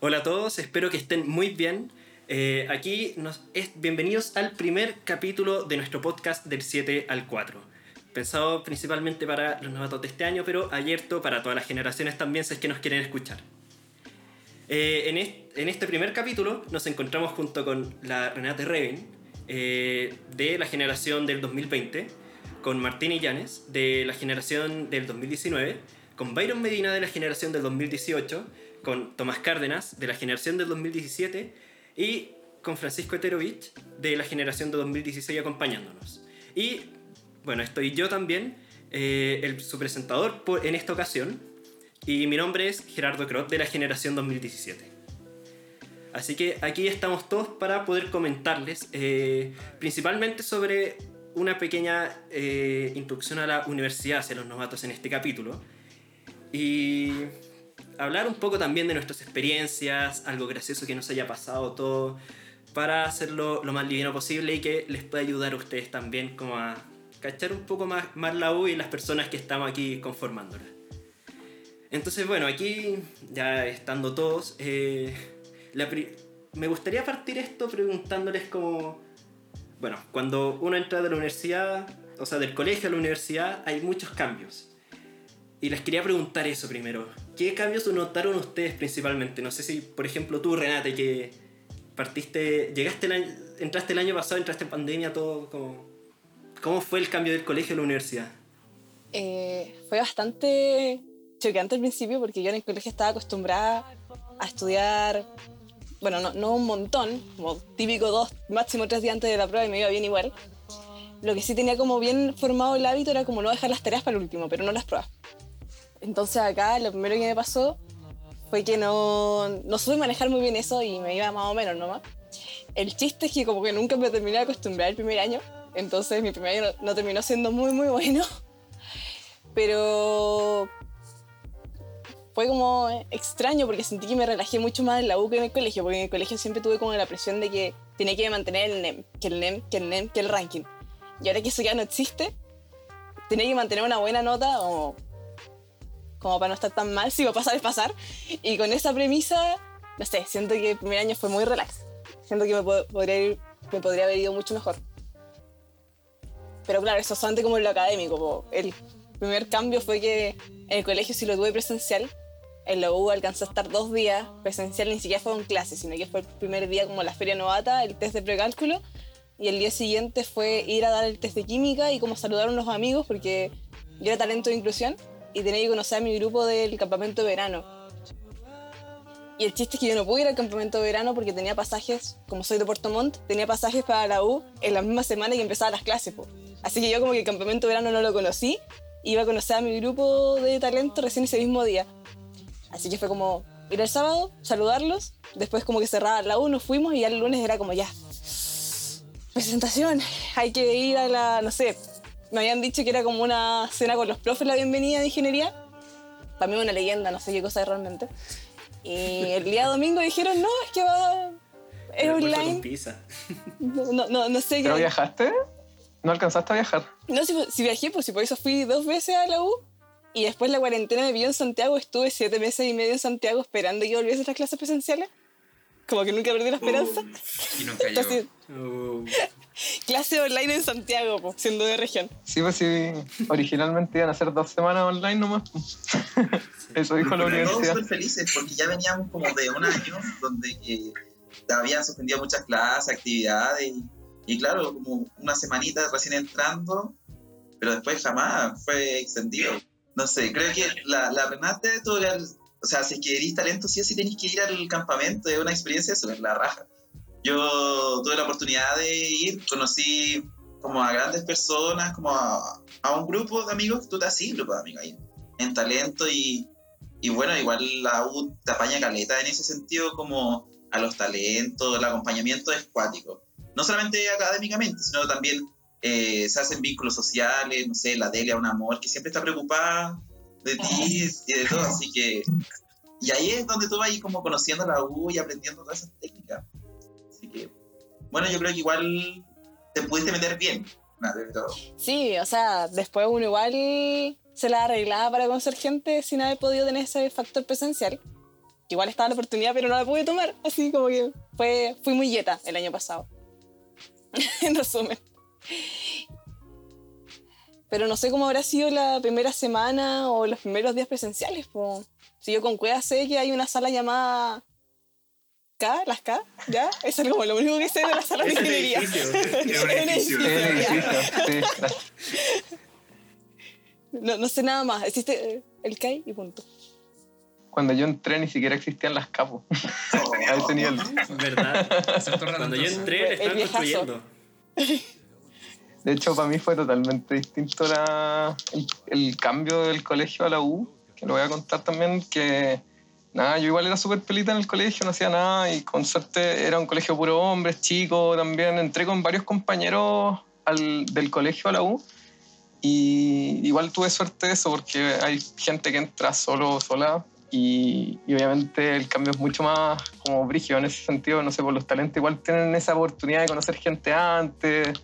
Hola a todos, espero que estén muy bien. Eh, aquí nos es, bienvenidos al primer capítulo de nuestro podcast del 7 al 4. Pensado principalmente para los novatos de este año, pero abierto para todas las generaciones también si es que nos quieren escuchar. Eh, en, este, primer capítulo nos encontramos junto con la Renate Reven eh, de la generación del 2020, con Martín Illanes de la generación del 2019, con Byron Medina de la generación del 2018, con Tomás Cárdenas de la generación del 2017 y con Francisco Eterovich de la generación de 2016 acompañándonos. Y bueno, estoy yo también, eh, el, su presentador por, en esta ocasión, y mi nombre es Gerardo Crot de la generación 2017. Así que aquí estamos todos para poder comentarles eh, principalmente sobre una pequeña eh, introducción a la universidad hacia los novatos en este capítulo. Y hablar un poco también de nuestras experiencias, algo gracioso que nos haya pasado, todo, para hacerlo lo más liviano posible y que les pueda ayudar a ustedes también como a cachar un poco más, más la U y las personas que estamos aquí conformándola. Entonces, bueno, aquí ya estando todos, eh, me gustaría partir esto preguntándoles como, bueno, cuando uno entra de la universidad, o sea, del colegio a la universidad, hay muchos cambios. Y les quería preguntar eso primero. ¿Qué cambios notaron ustedes principalmente? No sé si, por ejemplo, tú, Renate, que partiste, llegaste, el entraste el año pasado, entraste en pandemia, todo como... ¿Cómo fue el cambio del colegio a la universidad? Eh, fue bastante choqueante al principio porque yo en el colegio estaba acostumbrada a estudiar, bueno, no, no un montón, como típico dos, máximo tres días antes de la prueba y me iba bien igual. Lo que sí tenía como bien formado el hábito era como no dejar las tareas para el último, pero no las pruebas. Entonces acá lo primero que me pasó fue que no, no supe manejar muy bien eso y me iba más o menos nomás. El chiste es que como que nunca me terminé de acostumbrar el primer año, entonces mi primer año no, terminó siendo muy muy bueno. Pero fue como extraño porque sentí que me relajé mucho más en la U que en el colegio, porque en el colegio siempre tuve como la presión de que tenía que mantener el NEM, que el NEM, que el NEM, que el ranking. Y ahora que eso ya no existe, tenía que mantener una buena nota o como para no estar tan mal, si va a pasar es pasar. Y con esa premisa, no sé, siento que el primer año fue muy relax. Siento que me, podría, me podría haber ido mucho mejor. Pero claro, eso es solamente como en lo académico. El primer cambio fue que en el colegio sí lo tuve presencial. En la U alcanzó a estar dos días presencial, ni siquiera fue en clase, sino que fue el primer día como la feria novata, el test de precálculo. Y el día siguiente fue ir a dar el test de química y como saludar a unos amigos, porque yo era talento de inclusión y tenía que conocer a mi grupo del campamento de verano. Y el chiste es que yo no pude ir al campamento de verano porque tenía pasajes, como soy de Puerto Montt, tenía pasajes para la U en la misma semana que empezaba las clases. Así que yo como que el campamento de verano no lo conocí, iba a conocer a mi grupo de talento recién ese mismo día. Así que fue como ir el sábado, saludarlos, después como que cerraba la U, nos fuimos y ya el lunes era como ya. Presentación, hay que ir a la, no sé, me habían dicho que era como una cena con los profes la bienvenida de ingeniería. Para mí una leyenda, no sé qué cosa es realmente. Y el día domingo dijeron, no, es que va... Es online. No, no, no, sé qué... ¿Pero viajaste? ¿No alcanzaste a viajar? No, si, viajé, pues si por eso fui dos veces a la U. Y después la cuarentena me vio en Santiago. Estuve siete meses y medio en Santiago esperando que volviese a las clases presenciales. Como que nunca perdí la esperanza. y nunca llegó. Clase online en Santiago, siendo de región. Sí, pues sí. Originalmente iban a ser dos semanas online nomás. Eso dijo la universidad. Todos felices porque ya veníamos como de un año donde eh, habían suspendido muchas clases, actividades. Y, claro, como una semanita recién entrando, pero después jamás fue extendido. No sé, creo que la, la Renate, todo o sea, si es que eres talento, sí o sí tenéis que ir al campamento, es una experiencia eso, es la raja. Yo tuve la oportunidad de ir, conocí como a grandes personas, como a, un grupo de amigos, tú te así, grupo de amigos ahí, en talento y, y bueno, igual la U te apaña caleta en ese sentido como a los talentos, el acompañamiento es cuático. No solamente académicamente, sino también eh, se hacen vínculos sociales, no sé, la Delia, un amor que siempre está preocupada de ti y de todo, así que... Y ahí es donde tú vas como conociendo la U y aprendiendo todas esas técnicas. Bueno, yo creo que igual te pudiste meter bien. Sí, o sea, después uno igual se la arreglaba para conocer gente sin haber podido tener ese factor presencial. igual estaba la oportunidad, pero no la pude tomar. Así como que fue, fui muy yeta el año pasado. en resumen. Pero no sé cómo habrá sido la primera semana o los primeros días presenciales. po. Si yo con Cueva sé que hay una sala llamada K, las K, ¿ya? Eso es como lo único que sé de la sala de ingeniería. No, no sé nada más. Existe eh, el CAI y punto. Cuando yo entré ni siquiera existían las capos. Oh, A ese nivel. ¿Verdad? Cuando yo entré, le estaban construyendo. De hecho, para mí fue totalmente distinto la- el, el cambio del colegio a la U, que lo voy a contar también, que nada, yo igual era súper pelita en el colegio, no hacía nada y con suerte era un colegio puro hombres, chico también. Entré con varios compañeros al- del colegio a la U y igual tuve suerte de eso porque hay gente que entra solo o sola y, y obviamente el cambio es mucho más como brígido en ese sentido, no sé, por los talentos igual tienen esa oportunidad de conocer gente antes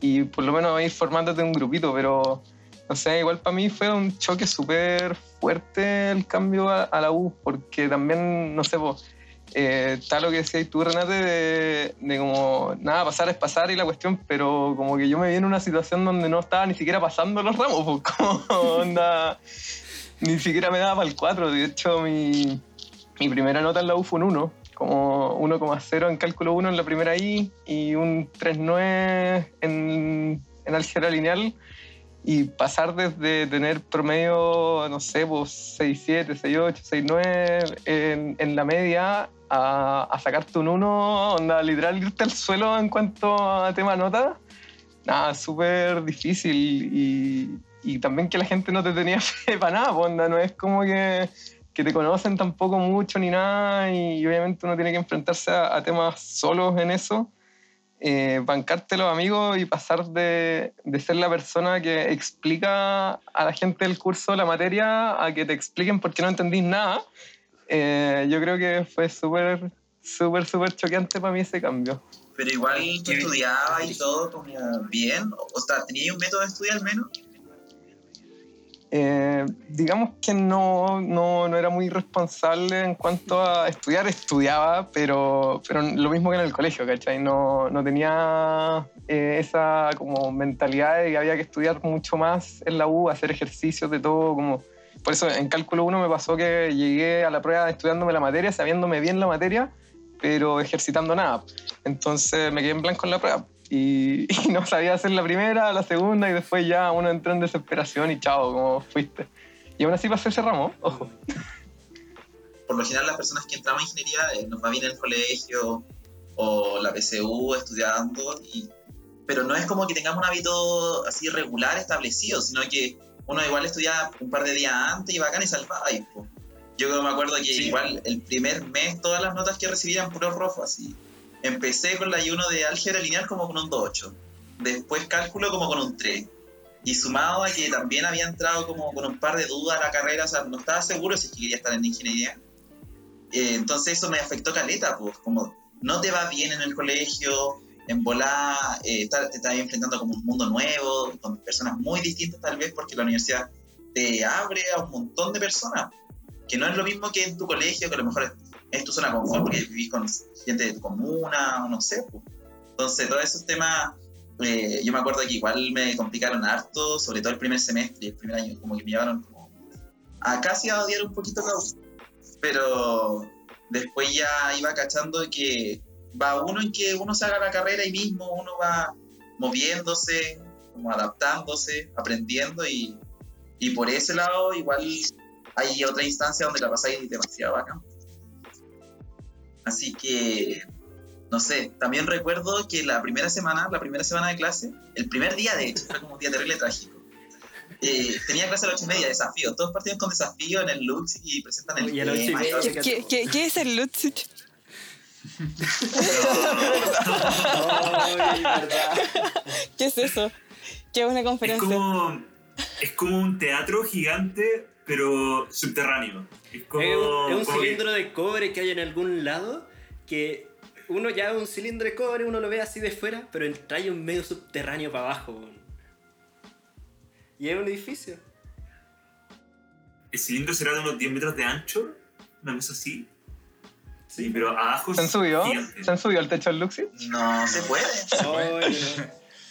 y por lo menos ir formándote un grupito, pero no sé, igual para mí fue un choque súper fuerte el cambio a, a la U, porque también, no sé, pues, eh, está lo que decías tú, Renate, de, de como, nada, pasar es pasar y la cuestión, pero como que yo me vi en una situación donde no estaba ni siquiera pasando los ramos, pues, como onda, ni siquiera me daba para el 4, de hecho mi, mi primera nota en la U fue un 1, como 1,0 en cálculo 1 en la primera I y un 3,9 en, en álgebra lineal y pasar desde tener promedio, no sé, pues 6,7, 6,8, 6,9 en, en la media a, a sacarte un 1, onda, literal irte al suelo en cuanto a tema nota, nada, súper difícil. Y, y también que la gente no te tenía fe para nada, pues, onda, no es como que que te conocen tampoco mucho ni nada y obviamente uno tiene que enfrentarse a, a temas solos en eso, eh, bancarte los amigos y pasar de, de ser la persona que explica a la gente del curso la materia a que te expliquen por qué no entendís nada. Eh, yo creo que fue súper, súper, súper choqueante para mí ese cambio. Pero igual tú estudiabas y todo como bien. O o sea, ¿tenías un método de estudio al menos? Eh, digamos que no, no, no era muy responsable en cuanto a estudiar, estudiaba, pero, pero lo mismo que en el colegio, ¿cachai? No, no tenía eh, esa como mentalidad de que había que estudiar mucho más en la U, hacer ejercicios de todo, como... Por eso en cálculo 1 me pasó que llegué a la prueba estudiándome la materia, sabiéndome bien la materia, pero ejercitando nada. Entonces me quedé en blanco en la prueba y, y no sabía hacer la primera, la segunda y después ya uno entró en desesperación y chao, como fuiste. Y aún así pasé ese ramo, ojo. Por lo general las personas que entramos en ingeniería eh, nos va bien en el colegio o la PSU estudiando, y, pero no es como que tengamos un hábito así regular establecido, sino que uno igual estudia un par de días antes y bacán y salvaba. Y, po. Yo me acuerdo que Sí. igual el primer mes todas las notas que recibía eran puros rojos, así. Empecé con la I1 de álgebra lineal como con un 2.8. Después cálculo como con un 3. Y sumado a que también había entrado como con un par de dudas a la carrera, o sea, no estaba seguro si es que quería estar en ingeniería. Eh, entonces eso me afectó caleta, pues, como no te va bien en el colegio, en volar, eh, te estás enfrentando como un mundo nuevo, con personas muy distintas tal vez, porque la universidad te abre a un montón de personas, que no es lo mismo que en tu colegio, que a lo mejor es, tu zona porque vivís con gente de tu comuna, o no sé. pues. Entonces, todos esos temas, eh, yo me acuerdo que igual me complicaron harto, sobre todo el primer semestre y el primer año, como que me llevaron como a casi a odiar un poquito U. Pero después ya iba cachando que va uno en que uno se haga la carrera ahí mismo, uno va moviéndose, como adaptándose, aprendiendo y, y por ese lado igual hay otra instancia donde la pasáis demasiado bacán. Así que, no sé, también recuerdo que la primera semana, la primera semana de clase, el primer día de hecho, fue como un día terrible trágico. Eh, tenía clase a las ocho y media, desafío. Todos partieron con desafío en el Lux y presentan el Y ocho y tema media. ¿Qué, qué, qué es el verdad. ¿Qué es eso? ¿Qué es una Es conferencia? como, es como un teatro gigante, pero subterráneo. Es como, Es un, es un como que- cilindro de cobre que hay en algún lado que uno ya un cilindro de cobre, uno lo ve así de fuera, pero trae un medio subterráneo para abajo. Y es un edificio. el cilindro será de unos 10 metros de ancho, una cosa así. Sí, pero abajo ¿Se han subido? gigante. ¿Se han subido al techo del Luxi? No se puede. No.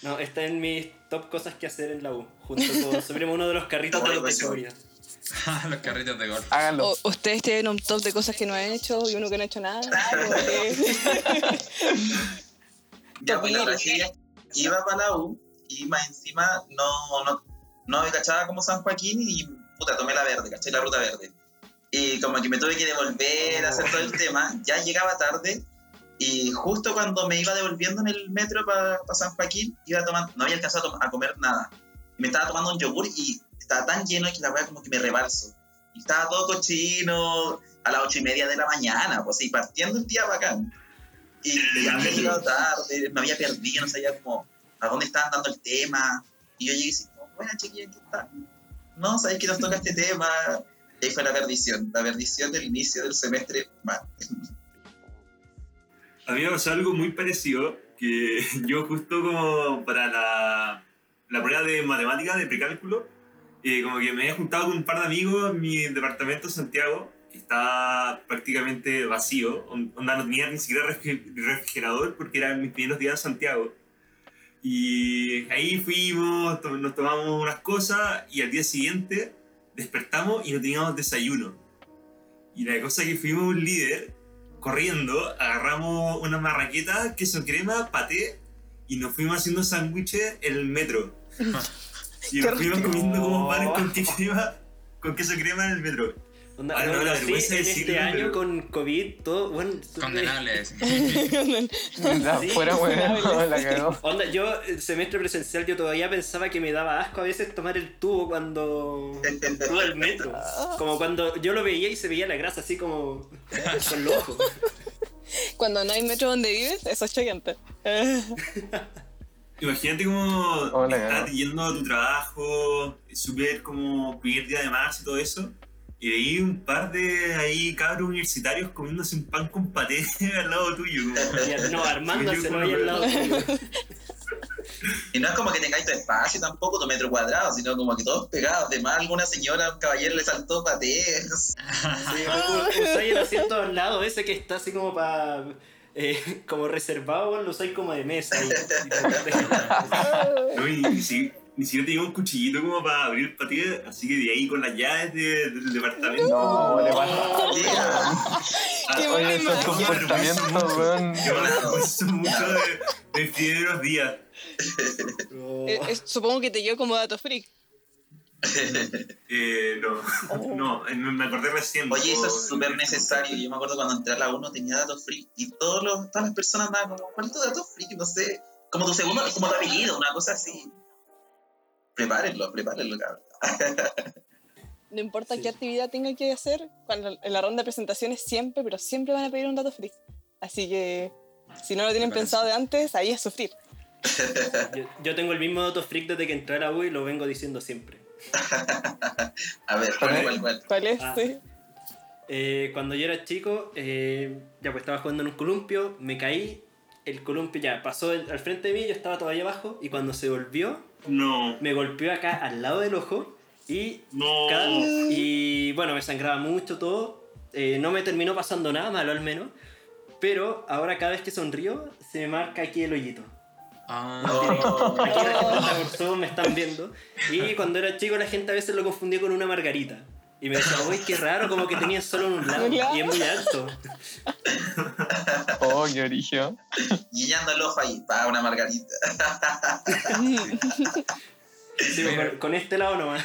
No, está en mis top cosas que hacer en la U. Junto con subiremos uno de los carritos de los de. Los carritos de golf. Háganlo. O- ustedes tienen un top de cosas que no han hecho y uno que no ha hecho nada. Ya, pues la tragedia iba para la U y más encima no, no, no me cachaba como San Joaquín y puta, tomé la verde, caché la ruta verde. Y como que me tuve que devolver a hacer todo el tema, ya llegaba tarde y justo cuando me iba devolviendo en el metro para San Joaquín, iba tomando, no había alcanzado a, tom- a comer nada. Me estaba tomando un yogur y estaba tan lleno que la weá como que me rebalso. Y estaba todo cochino a las ocho y media de la mañana, pues y partiendo el día bacán. Y ya había llegado tarde, me había perdido, no sabía como a dónde estaban dando el tema. Y yo llegué y dije, bueno, chiquilla, ¿qué tal? No, sabéis que nos toca este tema. Y ahí fue la perdición, la perdición del inicio del semestre. Mal. A mí me pasó algo muy parecido, que yo justo como para la, la prueba de matemática, de precálculo, eh, como que me había juntado con un par de amigos en mi departamento de Santiago, que estaba prácticamente vacío, on- onda no tenía ni siquiera refri- refrigerador porque eran mis primeros días en Santiago. Y ahí fuimos, to- nos tomamos unas cosas y al día siguiente despertamos y no teníamos desayuno. Y la cosa que fuimos un líder corriendo, agarramos una marraqueta, queso crema, paté y nos fuimos haciendo sándwiches en el metro. y fuimos comiendo como panes con queso crema, con queso crema en el metro. Onda, Ay, no, bueno, la sí, vergüenza en este decirlo, año pero- con COVID, todo, bueno, Condenable Sí, fuera, weón, la cagó. Onda, yo, el semestre presencial, yo todavía pensaba que me daba asco a veces tomar el tubo cuando. tubo del metro. Como cuando yo lo veía y se veía la grasa así como. con los ojos. Cuando no hay metro donde vives, eso es choqueante. Imagínate como Hola, estás yendo a tu trabajo, súper como primer día de marzo y todo eso, y veí un par de ahí cabros universitarios comiéndose un pan con paté al lado tuyo. como- Y, No, no como ahí al lado tuyo. Y no es como que tengáis tu espacio tampoco, tu metro cuadrado, sino como que todos pegados. Además, alguna señora, un caballero le saltó patés. Sí, usáis el asiento al lado ese que está así como para. Eh, como reservado, lo usáis como de mesa. y- y- No, y ni, si- ni siquiera tenía un cuchillito como para abrir el paté, así que de ahí con las llaves de- del departamento. No, le pasa. Ah, Qué Oye, esos comportamientos, weón. Yo me mucho de, de primeros días. No. Eh, eh, supongo que te quedó como dato freak. Eh, no, no, me acordé recién. Oye, eso es súper necesario. Yo me acuerdo cuando entré a la 1 tenía datos free y todos los, todas las personas andaban como, ¿cuál es tu dato free? No sé, como tu segundo, como tu apellido, una cosa así. Prepárenlo, prepárenlo, cabrón. No importa Sí. qué actividad tenga que hacer, cuando en la ronda de presentaciones siempre, pero siempre van a pedir un dato freak. Así que si no lo tienen pensado de antes, ahí es sufrir. Yo, yo tengo el mismo dato freak desde que entré a la U y lo vengo diciendo siempre. A ver, ¿cuál, cuál, cuál? ¿Cuál es? Ah. Sí. Eh, cuando yo era chico, eh, ya pues estaba jugando en un columpio, me caí, el columpio ya pasó el- al frente de mí, yo estaba todavía abajo y cuando se volvió, No, me golpeó acá al lado del ojo y, no. cada- y bueno, me sangraba mucho todo, eh, no me terminó pasando nada malo al menos, pero ahora cada vez que sonrío se me marca aquí el hoyito. Ah, Aquí la gente está por me están viendo. Y cuando era chico la gente a veces lo confundía con una margarita. Y me decía, uy, qué raro, como que tenía solo en un lado. Y es muy alto. Oh, qué origen. guiñando el ojo ahí, para una margarita. Sí, con, con este lado nomás.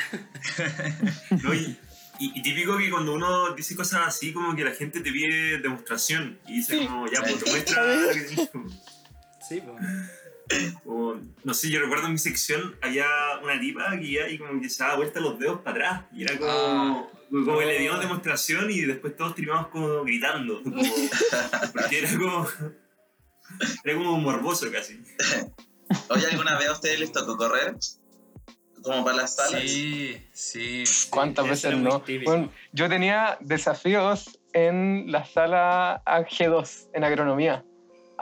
No, y, y- y típico que cuando uno dice cosas así, como que la gente te pide demostración y dice Sí. como, ya, pues te muestra. Sí, pues. O, no sé, yo recuerdo en mi sección había una tipa que iba y como que se daba vuelta los dedos para atrás. Y era como, Ah. como que le dieron demostración y después todos terminamos como gritando. como- porque era como, era como morboso casi. Oye, ¿alguna vez a ustedes les tocó correr? Como para las salas. sí, sí. ¿Cuántas eso veces no? Bueno, yo tenía desafíos en la sala G2, en agronomía,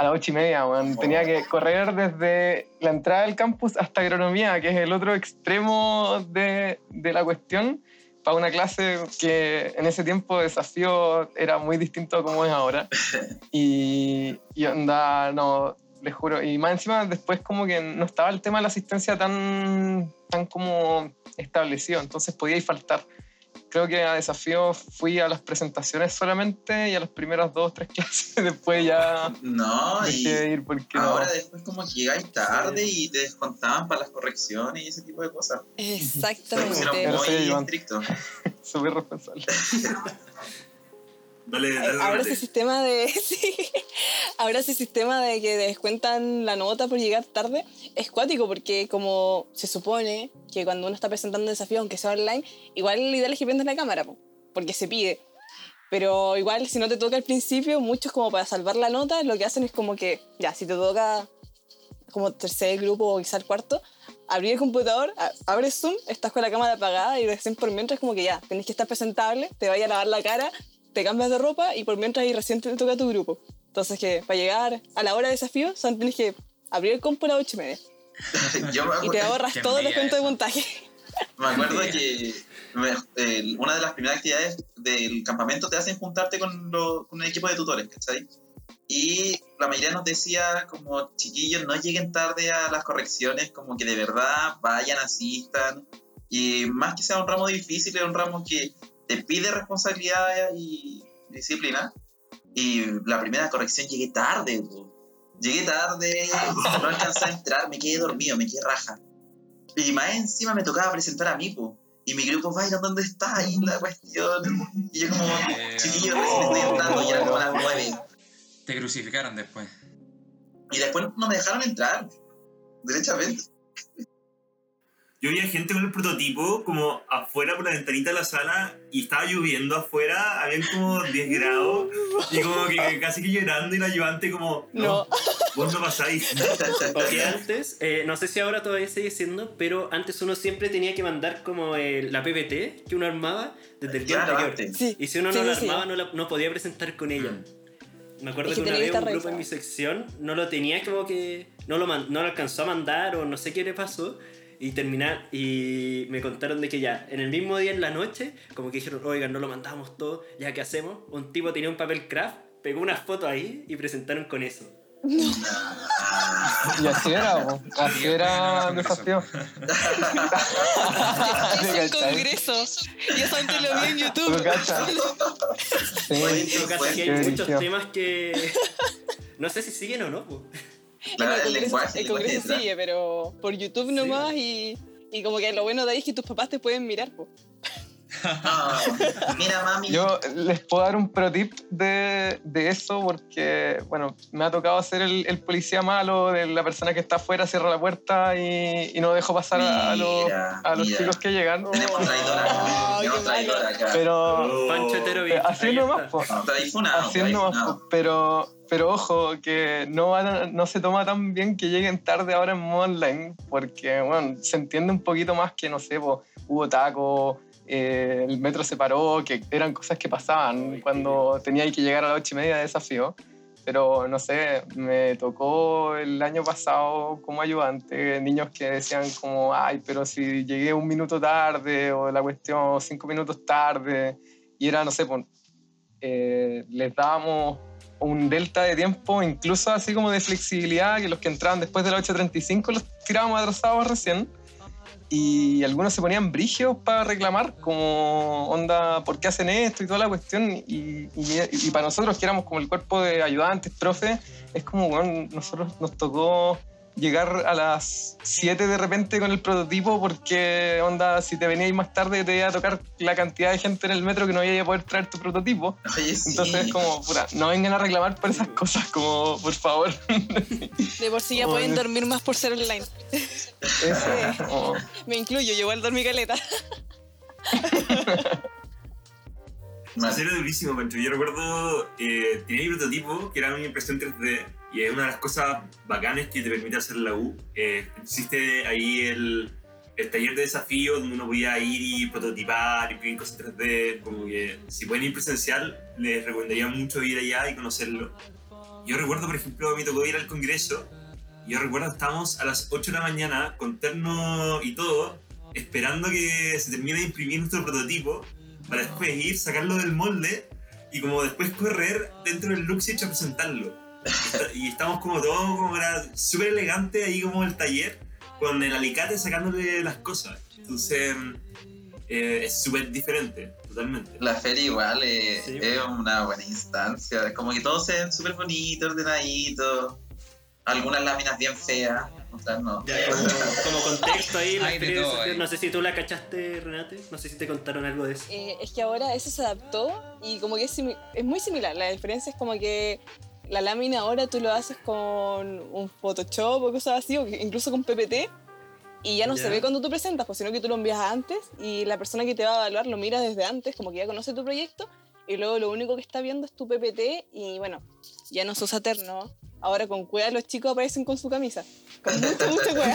a las ocho y media, weón. Tenía que correr desde la entrada del campus hasta agronomía, que es el otro extremo de, de la cuestión, para una clase que en ese tiempo desafío era muy distinto a como es ahora. Y, y onda, no, les juro. Y más encima después como que no estaba el tema de la asistencia tan, tan como establecido, entonces podía faltar. Creo que a desafío fui a las presentaciones solamente y a las primeras dos, tres clases. Después ya No, y dejé de ir porque no. ahora después como que llegáis tarde y te descontaban para las correcciones y ese tipo de cosas. Exactamente. Pero muy estrictos. Súper responsable. Dale, dale, Ahora ese sistema de. sí. Ahora ese sistema de que descuentan la nota por llegar tarde es cuático porque como se supone que cuando uno está presentando un desafío, aunque sea online, igual lo ideal es que prendas la cámara, po, porque se pide. Pero igual si no te toca al principio, muchos como para salvar la nota, lo que hacen es como que, ya, si te toca como tercer grupo o quizá el cuarto, abrir el computador, abres Zoom, estás con la cámara apagada y recién por mientras como que ya, tenés que estar presentable, te vayas a lavar la cara, te cambias de ropa y por mientras ahí recién te toca tu grupo. Entonces que para llegar a la hora de desafío, son tenés que abrir el compu a las ocho y media Yo me y te acuerdo, ahorras los envidia cuentos de montaje. me acuerdo que me- eh, una de las primeras actividades del campamento te hacen juntarte con, lo- con un equipo de tutores, ¿cachai? Y la mayoría nos decía como, chiquillos, no lleguen tarde a las correcciones, como que de verdad vayan, asistan. Y más que sea un ramo difícil, es un ramo que te pide responsabilidad y disciplina. Y la primera corrección llegué tarde, po. Llegué tarde, no alcancé a entrar, me quedé dormido, me quedé raja. Y más encima me tocaba presentar a mí, po. Y mi grupo, vaya, ¿dónde está ahí la cuestión? Y yo como, chiquillos, recién estoy entrando, y era como las nueve. Te crucificaron después. Y después no me dejaron entrar, derechamente. Yo veía gente con el prototipo como afuera por la ventanita de la sala y estaba lloviendo afuera, habían como 10 grados y como que casi que llorando y la ayudante como, no, No. vos no pasáis. Porque antes, eh, no sé si ahora todavía sigue siendo, pero antes uno siempre tenía que mandar como el- la PPT que uno armaba desde el día Claro, anterior. antes. Sí, Y si uno sí, no la sí, sí. armaba, no, la- no podía presentar con ella. Mm. Me acuerdo Es que, que una tenía vez un grupo en mi sección no lo tenía como que. No lo, man- no lo alcanzó a mandar o no sé qué le pasó. Y terminar. Y me contaron de que ya, en el mismo día en la noche, como que dijeron, oigan, no lo mandamos todo, ya qué hacemos. Un tipo tenía un papel craft, pegó una foto ahí y presentaron con eso. Y así era, po. así era el desafío. Es un congreso. Y eso antes lo vi en ¿Tú YouTube. Sí. En todo caso, aquí hay muchos temas que. No sé si siguen o no. po. Claro, el el lenguaje, el lenguaje congreso sigue, pero por YouTube nomás y, y como que lo bueno de ahí es que tus papás te pueden mirar. po. Mira, mami. Yo les puedo dar un pro tip de, de eso porque, bueno, me ha tocado ser el, el policía malo de la persona que está afuera, cierra la puerta y, y no dejo pasar a, a los, Mira, a los mira. chicos que llegan. Tenemos traidora acá. Oh, Tenemos traidora acá. Pero Pancho Hetero eh, así ahí nomás, está. po. Nomás, traicionado. po. pero, pero ojo, que no, van a- no se toma tan bien que lleguen tarde ahora en modo online, porque bueno, se entiende un poquito más que, no sé, po, hubo taco, eh, el metro se paró, que eran cosas que pasaban cuando tenía que llegar a las ocho y media de desafío. Pero no sé, me tocó el año pasado como ayudante niños que decían como, ay, pero si llegué un minuto tarde o la cuestión cinco minutos tarde, y era, no sé, pues, eh, les dábamos un delta de tiempo, incluso así como de flexibilidad, que los que entraban después de las 8.35 los tirábamos atrasados recién. Y algunos se ponían brígidos para reclamar, como onda, ¿por qué hacen esto y toda la cuestión? Y, y- para nosotros, que éramos como el cuerpo de ayudantes, profe, es como, bueno, nosotros nos tocó llegar a las 7 de repente con el prototipo porque, onda, si te veníais más tarde te iba a tocar la cantidad de gente en el metro que no iba a poder traer tu prototipo. Oye, sí. Entonces es como, puta, no vengan a reclamar por esas cosas, como, por favor. De por sí ya Oh, pueden dormir más por ser online. Eso, como- Me incluyo, yo igual dormí caleta. Más- Era durísimo, Pancho. Yo recuerdo, eh, tenía mi prototipo, que era una impresión 3D, y es una de las cosas bacanas que te permite hacer la U. Eh, existe ahí el, el taller de desafío donde uno podía ir y prototipar, imprimir cosas 3D. Como que si pueden ir presencial, les recomendaría mucho ir allá y conocerlo. Yo recuerdo, por ejemplo, me tocó ir al congreso. y Yo recuerdo que estábamos a las 8 de la mañana con terno y todo, esperando que se termine de imprimir nuestro prototipo para después ir, sacarlo del molde y como después correr dentro del Luxich a presentarlo. Y estamos como todos como era súper elegante ahí como el taller con el alicate sacándole las cosas. Entonces eh, es súper diferente, totalmente. La feria igual eh, Sí. es una buena instancia. Como que todos se ven súper bonitos, ordenaditos. Algunas láminas bien feas, otras no. Ya, como, como contexto ahí, la todo ahí. no sé si tú la cachaste, Renate, no sé si te contaron algo de eso. Eh, es que ahora eso se adaptó y como que es, simi- es muy similar. La diferencia es como que la lámina ahora tú lo haces con un Photoshop o cosas así, o incluso con PPT, y ya no se ve cuando tú presentas, pues, sino que tú lo envías antes y la persona que te va a evaluar lo mira desde antes, como que ya conoce tu proyecto, y luego lo único que está viendo es tu PPT y bueno, ya no se usa terno. Ahora con cueva los chicos aparecen con su camisa. Con mucha, mucha cueva.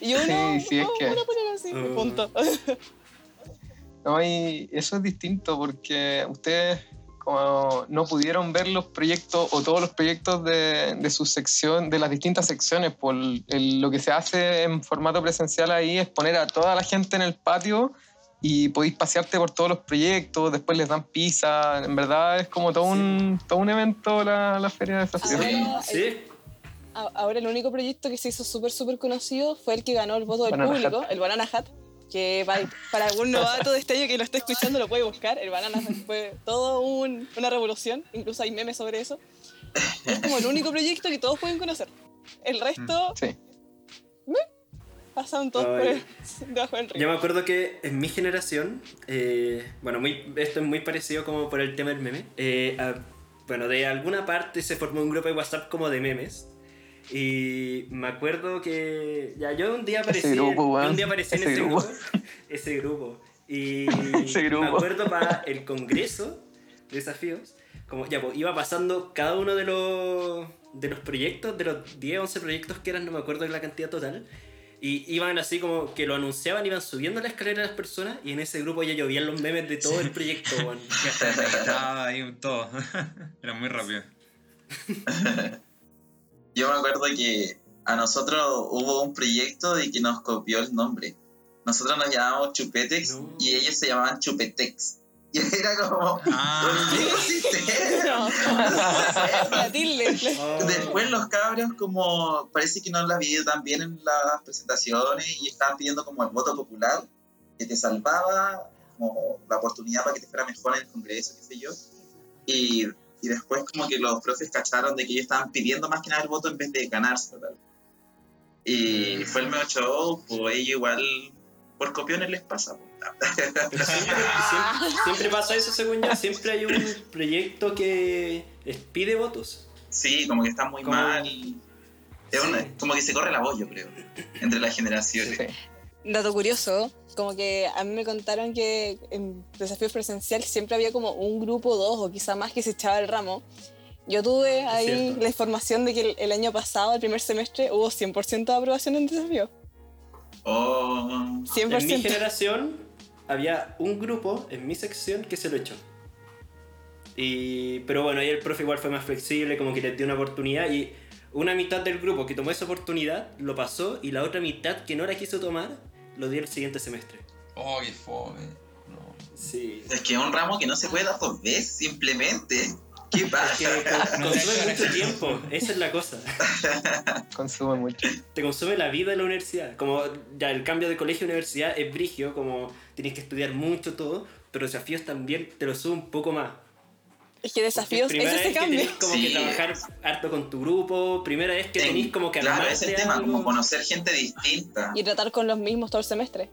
y uno, Sí, sí, es no, que- uno poner así, Oh. punto. No, y eso es distinto porque ustedes como no pudieron ver los proyectos o todos los proyectos de, de su sección, de las distintas secciones. Por el- lo que se hace en formato presencial ahí es poner a toda la gente en el patio y podéis pasearte por todos los proyectos, después les dan pizza. En verdad es como todo, un, todo un evento la, la feria de. Ahora, el- Sí, A- Ahora el único proyecto que se hizo súper, súper conocido fue el que ganó el voto del Banana público, el Banana Hat, que para, algún novato de este año que lo esté escuchando lo puede buscar. El Banana fue todo un- una revolución, incluso hay memes sobre eso. Es como el único proyecto que todos pueden conocer. El resto Sí. pasaron todos por el- debajo del río. Yo me acuerdo que en mi generación, eh, bueno, muy, esto es muy parecido como por el tema del meme. eh, a- bueno, de alguna parte se formó un grupo de WhatsApp como de memes. Y me acuerdo que ya yo un día aparecí, grupo, yo weón. un día aparecí en Ese ese grupo. grupo. Ese grupo. Y Ese grupo. me acuerdo para el congreso de desafíos, como ya pues, iba pasando cada uno de los, de los proyectos, de los 10, 11 proyectos que eran, no me acuerdo de la cantidad total. Y iban así como que lo anunciaban, iban subiendo la escalera las personas y en ese grupo ya llovían los memes de todo el proyecto, weón. Ya está conectado ahí todo. Era muy rápido. Yo me acuerdo que a nosotros hubo un proyecto de que nos copió el nombre. Nosotros nos llamábamos Chupetex No. y ellos se llamaban Chupetex. Y era como Ah. No. Oh. Después los cabros como parece que no la vi tan bien en las presentaciones y estaban pidiendo como el voto popular que te salvaba como la oportunidad para que te fuera mejor en el congreso, qué sé yo. Y, y después como que los profes cacharon de que ellos estaban pidiendo más que nada el voto en vez de ganarse. tal. Y fue el medio show, pues ellos igual por copiones les pasa. pues. Siempre, siempre- siempre pasa eso, según yo. Siempre hay un proyecto que les pide votos. Sí, como que está muy Como- mal. y- es una- Sí. como que se corre la voz, yo creo, entre las generaciones. Sí. Dato curioso, como que a mí me contaron que en desafíos presencial siempre había como un grupo, dos o quizá más que se echaba el ramo. Yo tuve ahí cierto. la información de que el, el año pasado, el primer semestre, hubo 100% de aprobación en desafío. Oh, En mi 100%. generación había un grupo en mi sección que se lo echó. Y, pero bueno, ahí el profe igual fue más flexible, como que les dio una oportunidad y una mitad del grupo que tomó esa oportunidad lo pasó y la otra mitad que no la quiso tomar lo dio el siguiente semestre. Oh, qué fome. No. Sí. Es que es un ramo que no se puede dar dos veces, simplemente. ¿Qué Que pasa? con- No consume mucho tiempo, esa es la cosa. Consume mucho. Te consume la vida de la universidad. Como ya el cambio de colegio a universidad es brigio, como tienes que estudiar mucho todo, pero desafíos también te lo sube un poco más. Es que desafíos, Primera es ese vez que cambio. tenés como Sí. que trabajar harto con tu grupo, primera vez que tenés como que Claro, ese es el tema, algo. como conocer gente distinta. Y tratar con los mismos todo el semestre.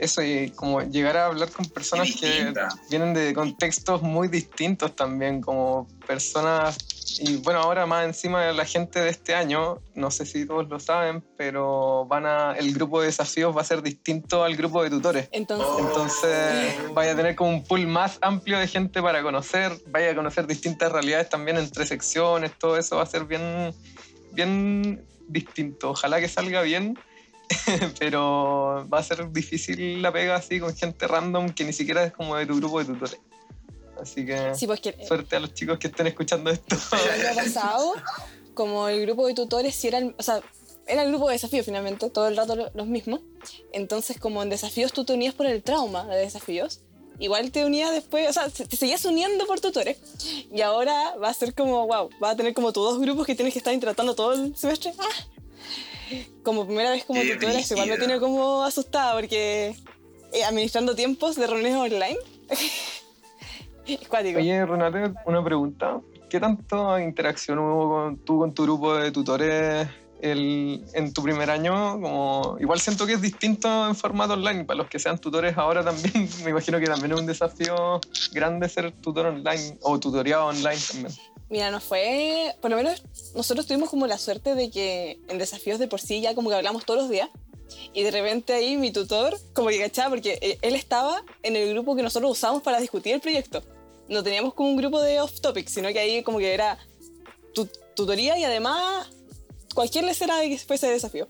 Eso, y como llegar a hablar con personas que vienen de contextos muy distintos también, como personas, y bueno, ahora más encima la gente de este año, no sé si todos lo saben, pero van a, el grupo de desafíos va a ser distinto al grupo de tutores. Entonces, Oh. Entonces vaya a tener como un pool más amplio de gente para conocer, vaya a conocer distintas realidades también entre secciones, todo eso va a ser bien, bien distinto. Ojalá que salga bien, pero va a ser difícil la pega así con gente random que ni siquiera es como de tu grupo de tutores. Así que sí, pues que suerte a los chicos que estén escuchando esto. el año pasado, como el grupo de tutores, sí eran, o sea, era el grupo de desafíos finalmente, todo el rato lo- los mismos. Entonces, como en desafíos tú te unías por el trauma de desafíos, igual te unías después, o sea, se- te seguías uniendo por tutores. Y ahora va a ser como, wow, va a tener como tus dos grupos que tienes que estar tratando todo el semestre. ¡Ah! Como primera vez como tutora, igual me tiene como asustada porque eh, administrando tiempos de reuniones online. es cuático. Oye, Renate, una pregunta. ¿Qué tanta interacción hubo con, tú con tu grupo de tutores el- en tu primer año? Como, igual siento que es distinto en formato online. Para los que sean tutores ahora también, me imagino que también es un desafío grande ser tutor online o tutoriado online también. Mira, nos fue, por lo menos nosotros tuvimos como la suerte de que en desafíos de por sí ya como que hablamos todos los días y de repente ahí mi tutor como que cachaba porque él- él estaba en el grupo que nosotros usamos para discutir el proyecto. No teníamos como un grupo de off topic, sino que ahí como que era tu- tutoría y además cualquier lecera de que fuese de desafío.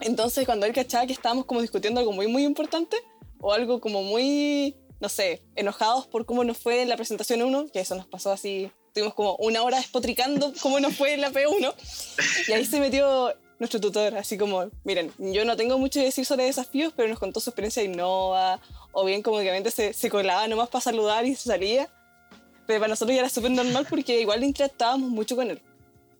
Entonces cuando él cachaba que estábamos como discutiendo algo muy muy importante o algo como muy, no sé, enojados por cómo nos fue en la presentación 1, que eso nos pasó así, tuvimos como una hora despotricando cómo nos fue en la P1, y ahí se metió nuestro tutor, así como, miren, yo no tengo mucho que decir sobre desafíos, pero nos contó su experiencia de Innova, o bien como que se, se colaba nomás para saludar y se salía, pero para nosotros ya era súper normal porque igual interactuábamos mucho con él.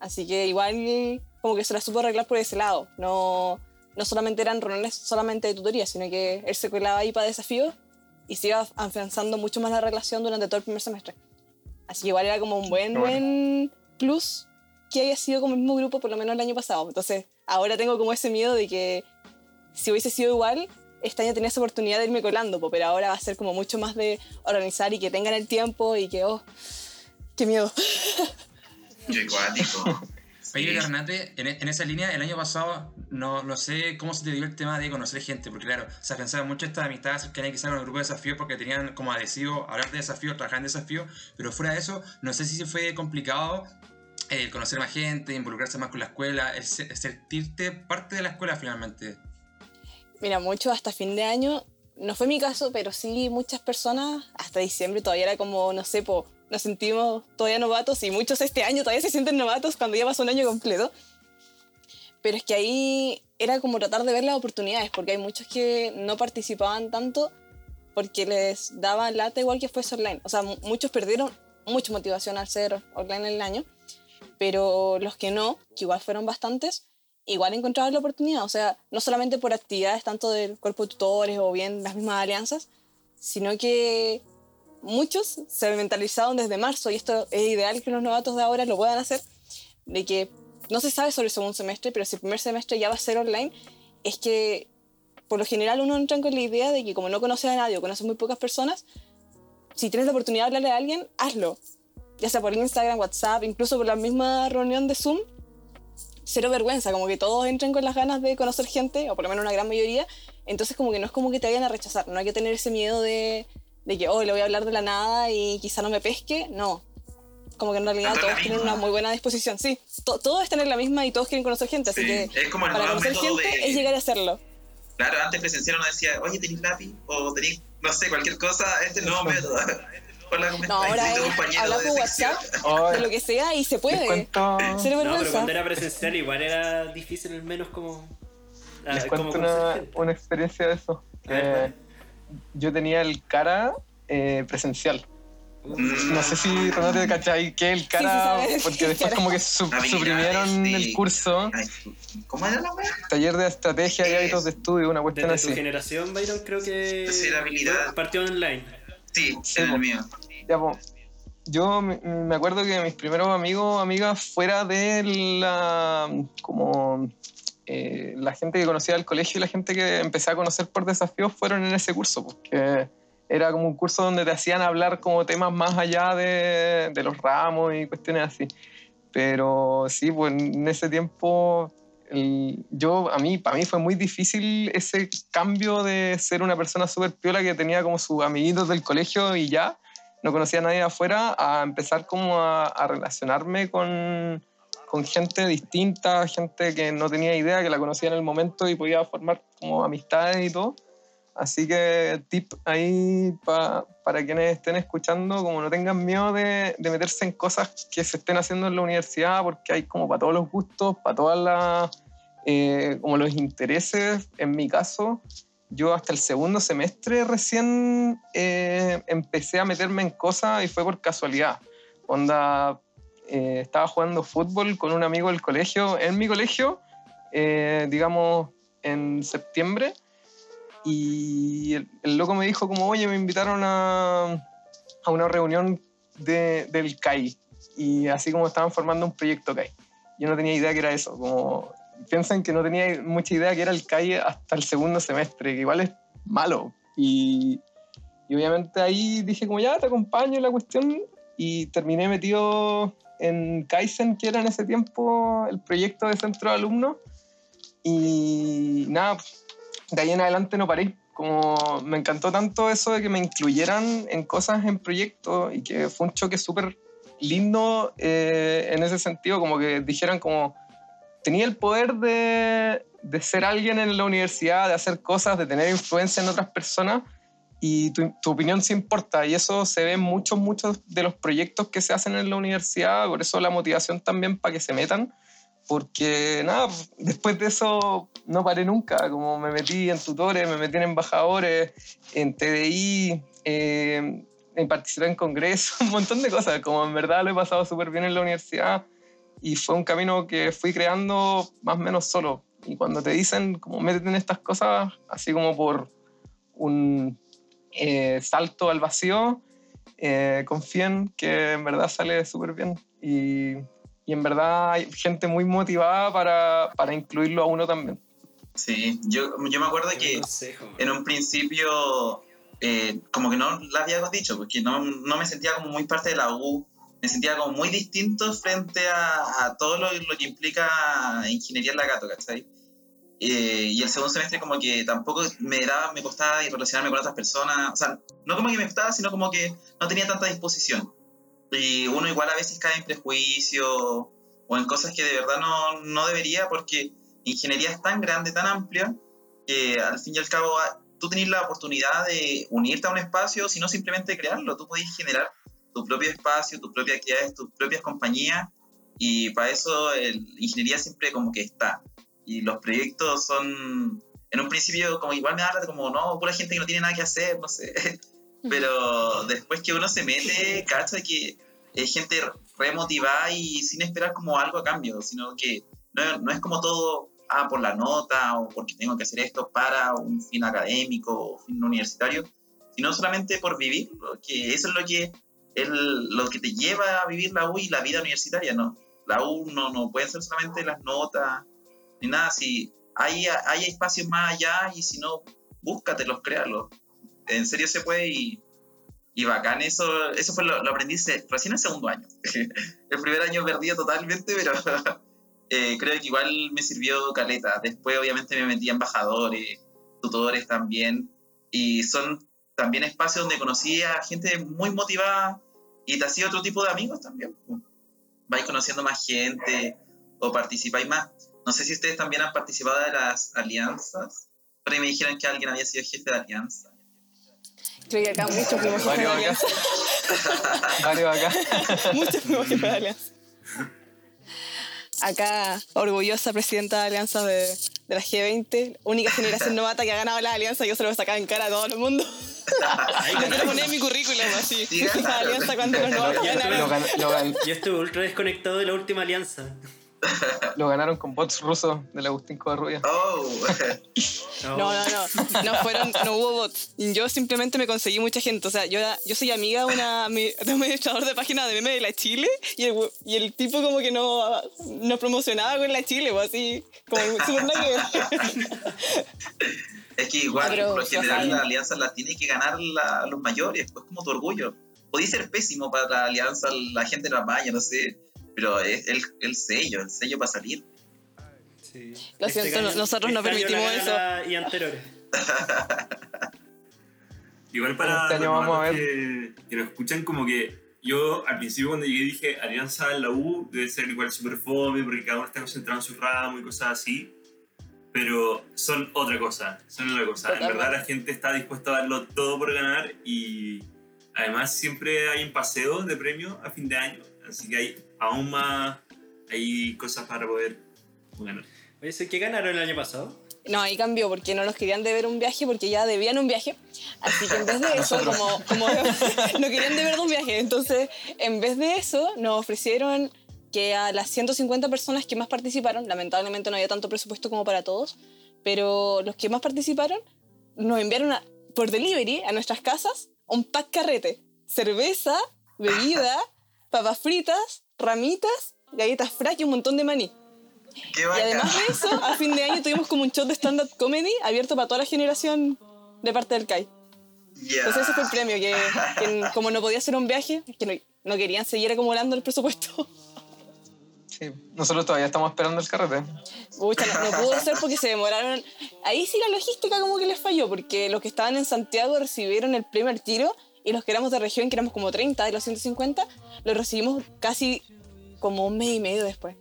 Así que igual como que se la supo arreglar por ese lado. No, no solamente eran reuniones solamente de tutoría, sino que él se colaba ahí para desafíos y se iba afianzando mucho más la relación durante todo el primer semestre. Así que igual era como un buen, bueno. buen plus que haya sido como el mismo grupo por lo menos el año pasado. Entonces ahora tengo como ese miedo de que si hubiese sido igual, este año tenía esa oportunidad de irme colando, pero ahora va a ser como mucho más de organizar y que tengan el tiempo y que, oh, qué miedo. Qué cuático. Oye, Sí. Renate, en, en esa línea, el año pasado, no, no sé cómo se te dio el tema de conocer gente, porque claro, se pensaba mucho esta amistad cercana quizás con el grupo de desafíos porque tenían como adhesivo hablar de desafíos, trabajar en desafíos, pero fuera de eso, no sé si se fue complicado el conocer más gente, involucrarse más con la escuela, el, se- el sentirte parte de la escuela finalmente. Mira, mucho hasta fin de año, no fue mi caso, pero sí muchas personas, hasta diciembre todavía era como, no sé, po, nos sentimos todavía novatos y muchos este año todavía se sienten novatos cuando ya pasó un año completo. Pero es que ahí era como tratar de ver las oportunidades, porque hay muchos que no participaban tanto porque les daba lata igual que fuese online. O sea, mu- muchos perdieron mucha motivación al ser online el año, pero los que no, que igual fueron bastantes, igual encontraban la oportunidad. O sea, no solamente por actividades tanto del cuerpo de tutores o bien las mismas alianzas, sino que muchos se mentalizaron desde marzo, y esto es ideal que los novatos de ahora lo puedan hacer, de que no se sabe sobre el segundo semestre, pero si el primer semestre ya va a ser online, es que por lo general uno entra con la idea de que como no conoces a nadie o conoces muy pocas personas, si tienes la oportunidad de hablarle a alguien, hazlo. Ya sea por Instagram, WhatsApp, incluso por la misma reunión de Zoom, cero vergüenza, como que todos entren con las ganas de conocer gente, o por lo menos una gran mayoría, entonces como que no es como que te vayan a rechazar, no hay que tener ese miedo de, de que, oh, le voy a hablar de la nada y quizá no me pesque, no. Como que en realidad todos tienen misma. una muy buena disposición, sí. To- todos están en la misma y todos quieren conocer gente, así Sí, que es como el para nuevo conocer gente de- es llegar a hacerlo. Claro, antes presencial uno decía, oye, ¿tenéis lápiz? O tenéis, no sé, cualquier cosa, este es el nuevo método. Hola, ¿cómo No, ahora es de por. WhatsApp, de lo que sea, y se puede. cuento, Cero No, pero cuando era presencial igual era difícil al menos como... ah, les como cuento una, una experiencia de eso. Eh, dale. Yo tenía el cara eh, presencial. No sé si Renate cachai que el cara, Sí, sí, sabes. porque después como que su- suprimieron sí. el curso, ¿Cómo era la wea? taller de estrategia y hábitos de estudio, una cuestión Desde tu así. generación, Byron, creo que... Sí, la habilidad. Partió online. Sí, Sí, en el mío. Ya, po. Yo me acuerdo que mis primeros amigos, amigas fuera de la como eh, la gente que conocía del colegio y la gente que empecé a conocer por desafíos fueron en ese curso, porque era como un curso donde te hacían hablar como temas más allá de, los ramos y cuestiones así. Pero sí, pues en ese tiempo yo, a mí, para mí fue muy difícil ese cambio de ser una persona súper piola que tenía como sus amiguitos del colegio y ya, no conocía a nadie afuera, a empezar como a relacionarme con, con gente distinta, gente que no tenía idea, que la conocía en el momento y podía formar como amistades y todo. Así que tip ahí pa- para quienes estén escuchando, como no tengan miedo de, de meterse en cosas que se estén haciendo en la universidad, porque hay como para todos los gustos, para todas las eh, como los intereses, en mi caso, yo hasta el segundo semestre recién eh, empecé a meterme en cosas y fue por casualidad. Onda, eh, estaba jugando fútbol con un amigo del colegio, en mi colegio, eh, digamos, en septiembre, y el, el loco me dijo como, oye, me invitaron a, a una reunión de- del CAI, y así como estaban formando un proyecto CAI. Yo no tenía idea que era eso, como piensan que no tenía mucha idea que era el CAI hasta el segundo semestre, que igual es malo. Y, y obviamente ahí dije como ya te acompaño en la cuestión y terminé metido en Kaizen, que era en ese tiempo el proyecto de centro de alumnos. Y nada, de ahí en adelante no paré. Como me encantó tanto eso de que me incluyeran en cosas en proyectos y que fue un choque súper lindo eh, en ese sentido, como que dijeran como tenía el poder de, de ser alguien en la universidad, de hacer cosas, de tener influencia en otras personas y tu, tu opinión sí importa y eso se ve en muchos, muchos de los proyectos que se hacen en la universidad, por eso la motivación también para que se metan, porque nada, después de eso no paré nunca, como me metí en tutores, me metí en embajadores, en TDI, eh, en participé en congresos, un montón de cosas, como en verdad lo he pasado súper bien en la universidad y fue un camino que fui creando más o menos solo. Y cuando te dicen, como métete en estas cosas, así como por un eh, salto al vacío, eh, confíen que en verdad sale súper bien. Y, y en verdad hay gente muy motivada para, para incluirlo a uno también. Sí, yo, yo me acuerdo que consejo. en un principio eh, como que no la había dicho, porque no, no me sentía como muy parte de la U, me sentía como muy distinto frente a, a todo lo, lo que implica ingeniería en la Gato, ¿cachai? Eh, y el segundo semestre como que tampoco me daba, me costaba relacionarme con otras personas, o sea, no como que me costaba, sino como que no tenía tanta disposición. Y uno igual a veces cae en prejuicio o en cosas que de verdad no, no debería porque ingeniería es tan grande, tan amplia, que al fin y al cabo ah, tú tenés la oportunidad de unirte a un espacio, sino simplemente crearlo. Tú podés generar tu propio espacio, tus propias actividades, tus propias compañías, y para eso el, ingeniería siempre como que está. Y los proyectos son, en un principio, como igual me da como, no, pura gente que no tiene nada que hacer, no sé. Pero después que uno se mete, cacha que es gente remotivada y sin esperar como algo a cambio, sino que no, no es como todo ah, por la nota o porque tengo que hacer esto para un fin académico o fin universitario, sino solamente por vivir, que eso es lo que, el, lo que te lleva a vivir la U y la vida universitaria, ¿no? La U no, no pueden ser solamente las notas ni nada, si hay, hay espacios más allá y si no, búscatelos, créalos. En serio se puede y, y bacán, eso, eso fue lo, lo aprendí recién en segundo año. el primer año perdido totalmente, pero eh, creo que igual me sirvió caleta. Después obviamente me metí a embajadores, tutores también, y son también espacios donde conocí a gente muy motivada y te hacía otro tipo de amigos también. Vais conociendo más gente o participáis más. No sé si ustedes también han participado de las alianzas. Por ahí me dijeron que alguien había sido jefe de alianza. Creo que acá muchos fuimos jefes de alianza. Varios acá. Muchos fuimos jefes de alianza. Acá, orgullosa presidenta de alianza de, de la G20, única generación novata que ha ganado la alianza, yo se lo sacaba en cara a todo el mundo. Lo quiero poner en mi currículum así. Sí, alianza cuando los novatos ganaron. Yo estuve ultra desconectado de la última alianza. lo ganaron con bots rusos del Agustín Covarrubia. Oh, No, no, no. No, fueron, no hubo bots. Yo simplemente me conseguí mucha gente. O sea, yo, era- yo soy amiga de, una, de un administrador de página de meme de la Chile y el, we- y el tipo como que no nos promocionaba con la Chile, o así, como súper es que igual, Ah, pero por general, las alianzas las tiene que ganar la- los mayores, pues como tu orgullo. Podía ser pésimo para la alianza, la gente no apaña, no sé, pero es el, el sello, el sello para salir. Sí. Lo siento, no- nosotros no este permitimos eso. Y anteriores. Igual para Este los vamos a novatos que, que nos escuchan, como que yo al principio cuando llegué dije Alianza en la U debe ser igual super fome porque cada uno está concentrado en su ramo y cosas así. Pero son otra cosa, son otra cosa. En Totalmente. verdad la gente está dispuesta a darlo todo por ganar y además siempre hay un paseo de premio a fin de año. Así que hay aún más, hay cosas para poder ganar. Oye, ¿sí ¿qué ganaron el año pasado? No, ahí cambió porque no nos querían deber un viaje porque ya debían un viaje. Así que en vez de eso, como, como no querían deber un viaje, entonces en vez de eso nos ofrecieron que a las 150 personas que más participaron, lamentablemente no había tanto presupuesto como para todos, pero los que más participaron nos enviaron a- por delivery a nuestras casas un pack carrete, cerveza, bebida, papas fritas, ramitas, galletas frac y un montón de maní. Qué Y bacán. además de eso, a fin de año tuvimos como un show de stand-up comedy abierto para toda la generación de parte del CAI. Entonces ese fue el premio, que, que como no podía hacer un viaje, que no, no querían seguir acumulando el presupuesto. Sí, nosotros todavía estamos esperando el carrete. Pucha, no, no pudo ser porque se demoraron. Ahí sí la logística como que les falló, porque los que estaban en Santiago recibieron el premio al tiro y los que éramos de región, que éramos como 30 de los 150, lo recibimos casi como un mes y medio después.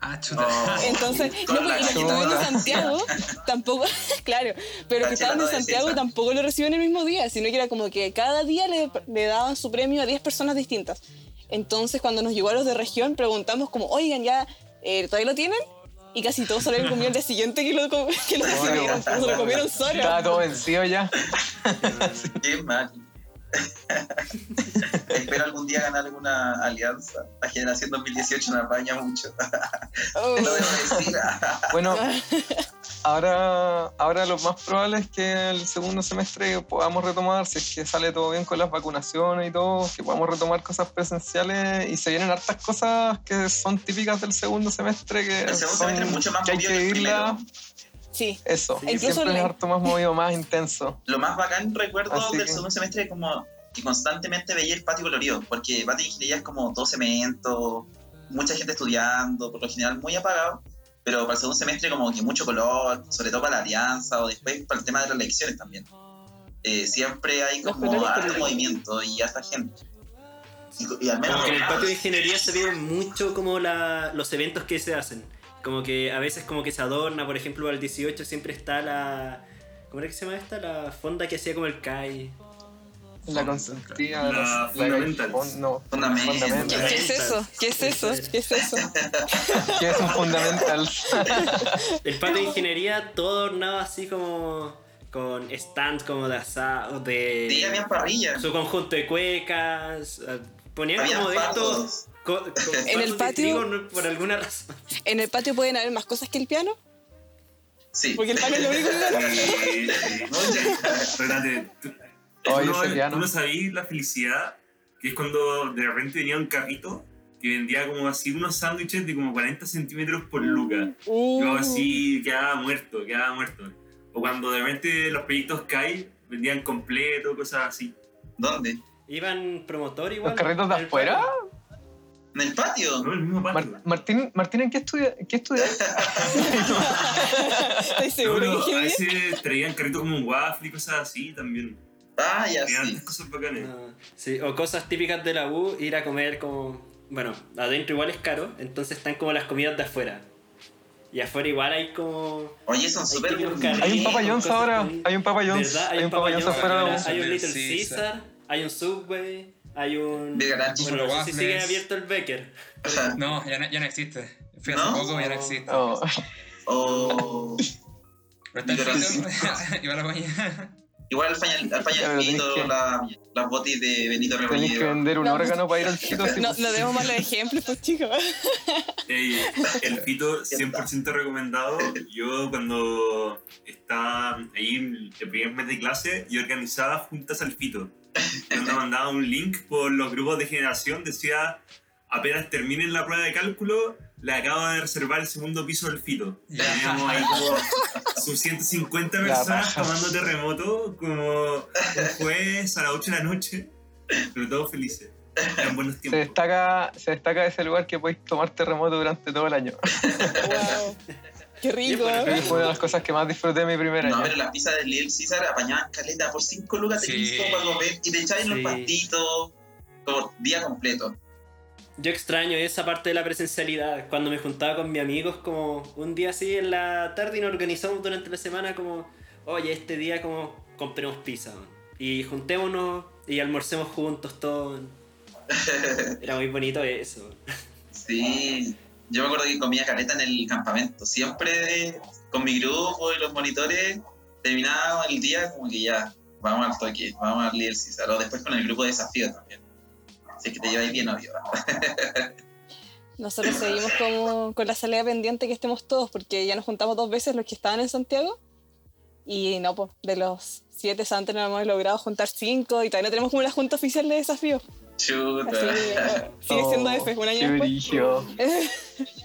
Ah, chuta. Oh. Entonces, no, y los que estaban en Santiago tampoco, claro, pero los que estaban en Santiago tampoco lo recibían el mismo día, sino que era como que cada día le, le daban su premio a 10 personas distintas. Entonces, cuando nos llegó a los de región, preguntamos como, oigan, ¿ya eh, todavía lo tienen? Y casi todos salieron conmigo el día siguiente que lo, que lo recibieron, se lo comieron solo. Estaba todo vencido ya. Qué mal. Espero algún día ganar alguna alianza. La generación 2018 me apaña mucho. Oh. Lo debo decir. Bueno, ahora, ahora lo más probable es que el segundo semestre podamos retomar, si es que sale todo bien con las vacunaciones y todo, que podamos retomar cosas presenciales y se vienen hartas cosas que son típicas del segundo semestre que, El segundo son- semestre es mucho más que hay que vivirla. Sí, Eso, Sí. Incluso siempre es el- harto más movido, más intenso. Lo más bacán recuerdo Así del que- segundo semestre es como que constantemente veía el patio colorido, porque patio de ingeniería es como todo cemento, mucha gente estudiando, por lo general muy apagado, pero para el segundo semestre como que mucho color, sobre todo para la alianza o después para el tema de las elecciones también. Eh, siempre hay como harto movimiento y harta gente. Y, y al menos Como que en el patio de ingeniería se ven mucho como la, los eventos que se hacen. Como que a veces como que se adorna, por ejemplo, al 18 siempre está la... ¿Cómo era que se llama esta? La fonda que hacía como el CAI. La consentida, La la, Fundamentals. fun- no, Fundamental. ¿Qué, Fundamental. qué es eso? ¿Qué es eso? ¿Qué es eso? que es un fundamental. El patio de ingeniería todo adornado así como con stands como de asado, de Sí, habían parrillas. su conjunto de cuecas. eh, Ponían Habían como de estos En el patio- trigo, por alguna razón. ¿En el patio pueden haber más cosas que el piano? Sí. Porque el piano es lo único que Sí, sí. Muchas- Espérate, tú, no, sabías la felicidad que es cuando de repente venía un carrito que vendía como así unos sándwiches de como 40 centímetros por luca. Uh, Yo así quedaba muerto, quedaba muerto. O cuando de repente los proyectos CAI vendían completo, cosas así. ¿Dónde? Iban promotor igual. ¿Los carritos de afuera? ¿En el patio? No, el mismo patio. Mar- Martín, Martín, ¿en qué, estudia, qué estudias? ¿Estoy No, seguro pero que a es veces traían carritos como un waffle y cosas así también. Ah, ya sí. cosas bacanas. No, sí, o cosas típicas de la U, ir a comer como... Bueno, adentro igual es caro, entonces están como las comidas de afuera. Y afuera igual hay como... Oye, son súper. Hay un Papa John's ahora. Hay un Papa John's. Hay un Papa John's afuera de la afuera, U. Hay un Little Little Caesar, hay un Subway, hay un... Vegarachi. Bueno, no sé si sigue abierto el Becker. No, ya no, ya no existe. Fui hace ¿No? poco, ya no existe. Oh, O Pero está el fito. va la mañana. igual al Faña- al Fañalito, que- la, las botis de Benito Tenés que Rebolledo. vender un No, órgano para ir al así, No, no demos malos ejemplos, pues chicos. Ey, el fito 100% recomendado. Yo cuando estaba ahí el primer mes de clase y organizaba juntas al fito. Cuando mandaba un link por los grupos de generación decía apenas terminen la prueba de cálculo le acabo de reservar el segundo piso del fito. Ya. Teníamos ahí como sus 150 La personas tomando terremoto como un jueves a las 8 de la noche. Pero todos felices. Eran buenos Se tiempos. destaca, se destaca ese lugar que podéis tomar terremoto durante todo el año. Wow. Qué rico. Creo que fue una de las cosas que más disfruté de mi primer No, año. pero las pizzas del Little Caesar apañaban caleta por 5 lucas de Sí. Para comer y te echaban los Sí. pastitos todo día completo. Yo extraño esa parte de la presencialidad, cuando me juntaba con mis amigos como un día así en la tarde y nos organizamos durante la semana como, oye, este día como compremos pizza man, y juntémonos y almorcemos juntos todos. Era muy bonito eso. Sí. Yo me acuerdo que comía caleta en el campamento. Siempre con mi grupo y los monitores terminaba el día como que ya, vamos al toque, vamos al Little Caesar. O después con el grupo de desafío también. Así es que te lleváis bien, obvio. Nosotros seguimos con la salida pendiente que estemos todos, porque ya nos juntamos dos veces los que estaban en Santiago. Y no, pues, de los siete santos no hemos logrado juntar cinco y todavía no tenemos como la junta oficial de desafío. Chuta. Así eh, sigue siendo Oh, F, un año qué después.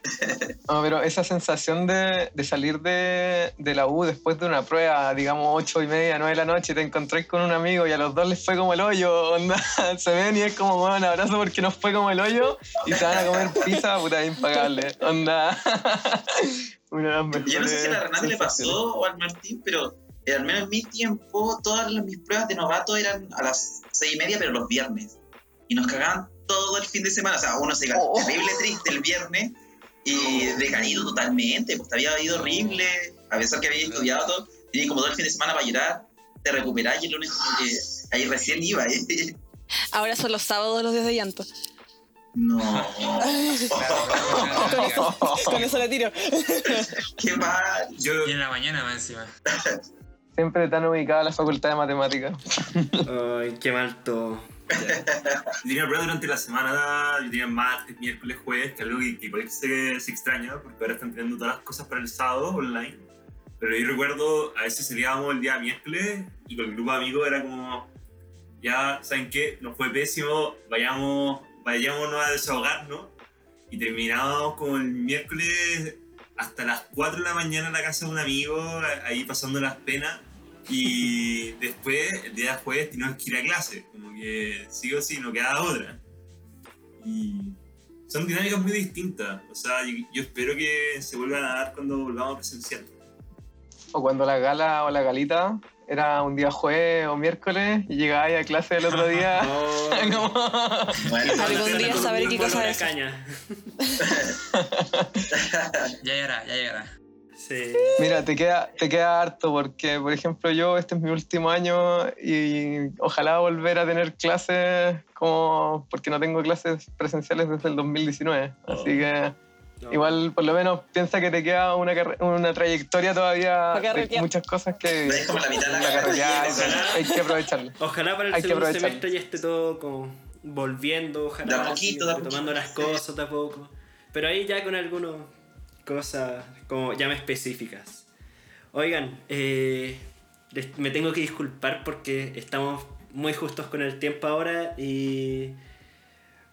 No, pero esa sensación de, de salir de, de la U después de una prueba, digamos, ocho y media, nueve de la noche, y te encontrás con un amigo y a los dos les fue como el hoyo, onda, se ven y es como, bueno, un abrazo porque nos fue como el hoyo y se van a comer pizza, puta, impagable, onda. Una de las mejores Yo no sé si a la Renata le pasó o al Martín, pero eh, al menos en mi tiempo, todas las- mis pruebas de novato eran a las seis y media, pero los viernes. Y nos cagaban todo el fin de semana. O sea, uno se Oh. terrible triste el viernes y decaído totalmente, pues te había ido horrible, a pesar que había estudiado todo, tenías como todo el fin de semana para llorar, te recuperás y el lunes como que ahí recién iba. ¿eh? Ahora son los sábados los días de llanto. No, Con eso, con eso le tiro. qué mal. Yo, Y en la mañana más encima. Siempre tan ubicada la facultad de matemáticas. Ay, qué mal todo. Yo tenía pruebas durante la semana, yo tenía martes, miércoles, jueves, que es algo que, que se extraña, porque ahora están teniendo todas las cosas para el sábado online. Pero yo recuerdo, a veces salíamos el día miércoles y con el grupo de amigos era como, ya, ¿saben qué? Nos fue pésimo, vayamos, vayámonos a desahogarnos. Y terminábamos como el miércoles hasta las 4 de la mañana en la casa de un amigo, ahí pasando las penas. Y después, el día jueves, teníamos que ir a clase. Como que sí o sí, no quedaba otra. Y son dinámicas muy distintas. O sea, yo, yo espero que se vuelvan a dar cuando volvamos a presencial. O cuando la gala o la galita era un día jueves o miércoles y llegabas a clase el otro día. Oh, como- Bueno, Algún día sabré qué cosa es. caña. Ya llegará, ya llegará. Sí. Mira, te queda, te queda harto porque, por ejemplo, yo este es mi último año y ojalá volver a tener clases como porque no tengo clases presenciales desde el 2019. Así que No. igual por lo menos piensa que te queda una, una trayectoria todavía de muchas cosas que Es como la mitad de la hay que aprovecharlo. Ojalá para el Hay segundo semestre ya esté todo como volviendo, ojalá De a así, poquito, de a tomando las cosas de a poco. Pero ahí ya con algunas cosas como ya más específicas. Oigan, eh, me tengo que disculpar porque estamos muy justos con el tiempo ahora y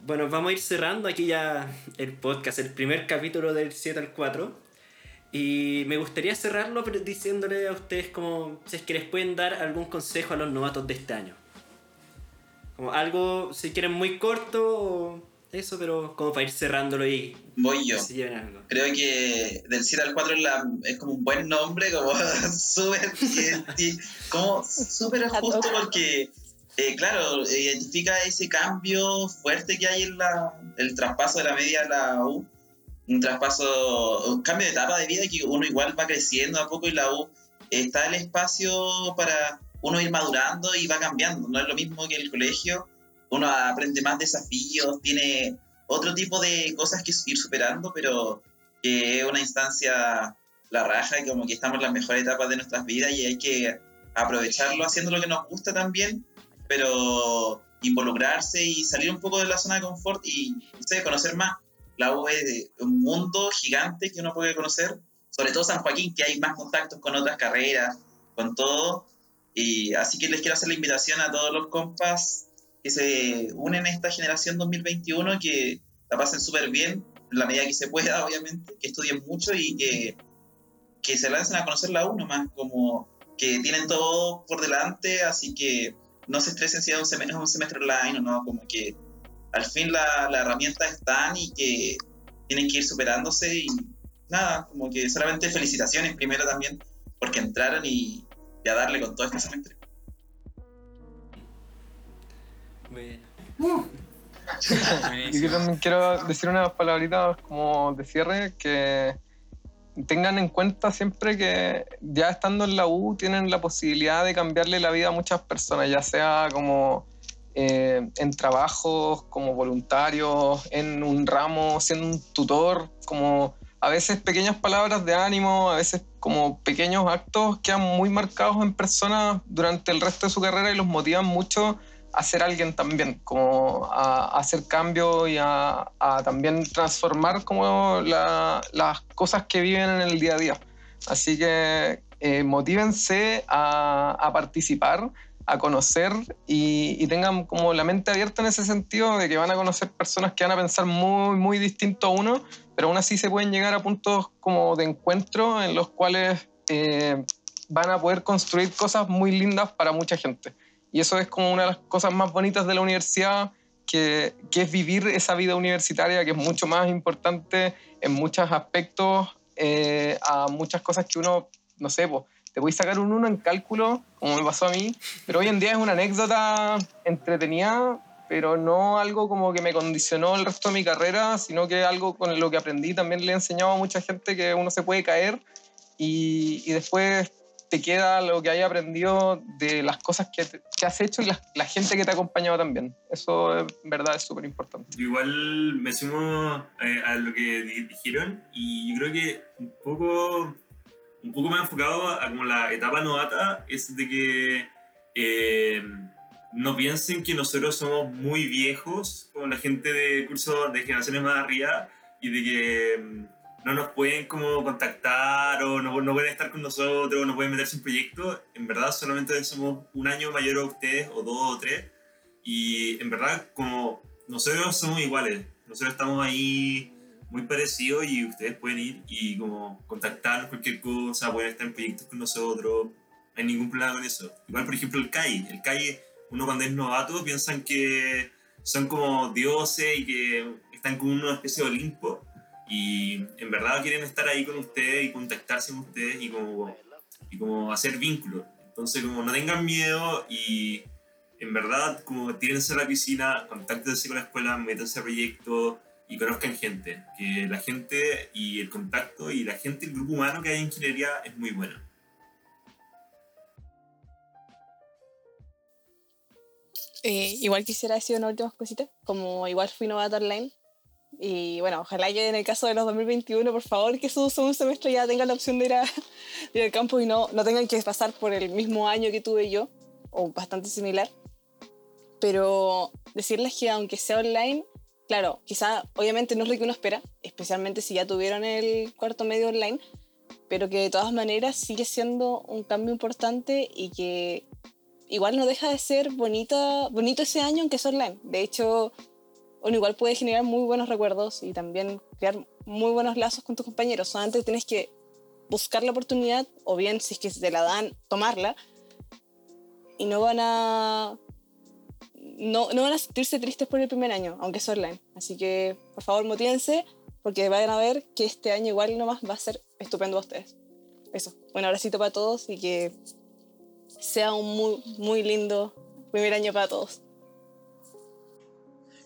bueno, vamos a ir cerrando aquí ya el podcast, el primer capítulo del 7 al 4. Y me gustaría cerrarlo pero diciéndole a ustedes como si es que les pueden dar algún consejo a los novatos de este año. Como algo, si quieren, muy corto o eso, pero como para ir cerrándolo y voy yo. lleven algo. Creo que del 7 al 4 es, la- es como un buen nombre, como súper como súper justo porque, eh, claro, identifica ese cambio fuerte que hay en la, el traspaso de la media a la U. Un traspaso, un cambio de etapa de vida que uno igual va creciendo a poco y la U está el espacio para uno ir madurando y va cambiando. No es lo mismo que el colegio. Uno aprende más desafíos, tiene otro tipo de cosas que ir superando, pero que es una instancia la raja y como que estamos en las mejores etapas de nuestras vidas y hay que aprovecharlo haciendo lo que nos gusta también, pero involucrarse y salir un poco de la zona de confort y no sé, conocer más. La U es un mundo gigante que uno puede conocer, sobre todo San Joaquín, que hay más contactos con otras carreras, con todo. Y así que les quiero hacer la invitación a todos los compas que se unen a esta generación 2021, que la pasen súper bien, en la medida que se pueda, obviamente, que estudien mucho y que, que se lancen a conocer la U nomás, como que tienen todo por delante, así que no se estresen si es un semestre, un semestre online o no, como que al fin la, la herramienta están y que tienen que ir superándose y nada, como que solamente felicitaciones primero también, porque entraron y, y a darle con todo este semestre. Bueno. Y yo también quiero decir unas palabritas como de cierre que tengan en cuenta siempre que ya estando en la U tienen la posibilidad de cambiarle la vida a muchas personas, ya sea como eh, en trabajos como voluntarios, en un ramo, siendo un tutor, como a veces pequeñas palabras de ánimo, a veces como pequeños actos quedan muy marcados en personas durante el resto de su carrera y los motivan mucho a ser alguien también, como hacer cambio y a, también transformar como la- las cosas que viven en el día a día. Así que eh, motívense a, participar, a conocer y, y tengan como la mente abierta en ese sentido de que van a conocer personas que van a pensar muy, muy distinto a uno, pero aún así se pueden llegar a puntos como de encuentro en los cuales eh, van a poder construir cosas muy lindas para mucha gente. Y eso es como una de las cosas más bonitas de la universidad, que, que es vivir esa vida universitaria, que es mucho más importante en muchos aspectos eh, a muchas cosas que uno, no sé, po, te voy a sacar un uno en cálculo, como me pasó a mí, pero hoy en día es una anécdota entretenida, pero no algo como que me condicionó el resto de mi carrera, sino que algo con lo que aprendí también le he enseñado a mucha gente que uno se puede caer y, y después te queda lo que hayas aprendido de las cosas que, te- que has hecho y la, la gente que te ha acompañado también. Eso en verdad es súper importante. Igual me sumo eh, a lo que di- dijeron y yo creo que un poco, un poco más enfocado a como la etapa novata es de que eh, no piensen que nosotros somos muy viejos como la gente de cursos de generaciones más arriba y de que no nos pueden como contactar o no, no pueden estar con nosotros, no pueden meterse en proyectos. En verdad solamente somos un año mayor a ustedes o dos o tres y en verdad, como nosotros somos iguales, nosotros estamos ahí muy parecidos y ustedes pueden ir y como contactarnos cualquier cosa, pueden estar en proyectos con nosotros, no hay ningún problema con eso. Igual, por ejemplo, el CAI. El CAI, uno cuando es novato piensan que son como dioses y que están como una especie de Olimpo y en verdad quieren estar ahí con ustedes y contactarse con ustedes y como, y como hacer vínculos. Entonces, como no tengan miedo y en verdad, como tírense a la piscina, contáctense con la escuela, métanse a proyectos y conozcan gente. Que la gente y el contacto y la gente, el grupo humano que hay en ingeniería es muy bueno. Eh, igual quisiera decir una última cosita, como igual fui novata online. Y bueno, ojalá que en el caso de los 2021, por favor, que su segundo semestre ya tengan la opción de ir, a, de ir al campo y no, no tengan que pasar por el mismo año que tuve yo, o bastante similar. Pero decirles que aunque sea online, claro, quizá obviamente no es lo que uno espera, especialmente si ya tuvieron el cuarto medio online, pero que de todas maneras sigue siendo un cambio importante y que igual no deja de ser bonita, bonito ese año aunque es online. De hecho, uno igual puede generar muy buenos recuerdos y también crear muy buenos lazos con tus compañeros. Solamente tienes que buscar la oportunidad o bien si es que te la dan, tomarla. Y no van a... No, no van a sentirse tristes por el primer año, aunque es online. Así que, por favor, motívense, porque vayan a ver que este año igual nomás va a ser estupendo para ustedes. Eso, un abracito para todos y que sea un muy, muy lindo primer año para todos.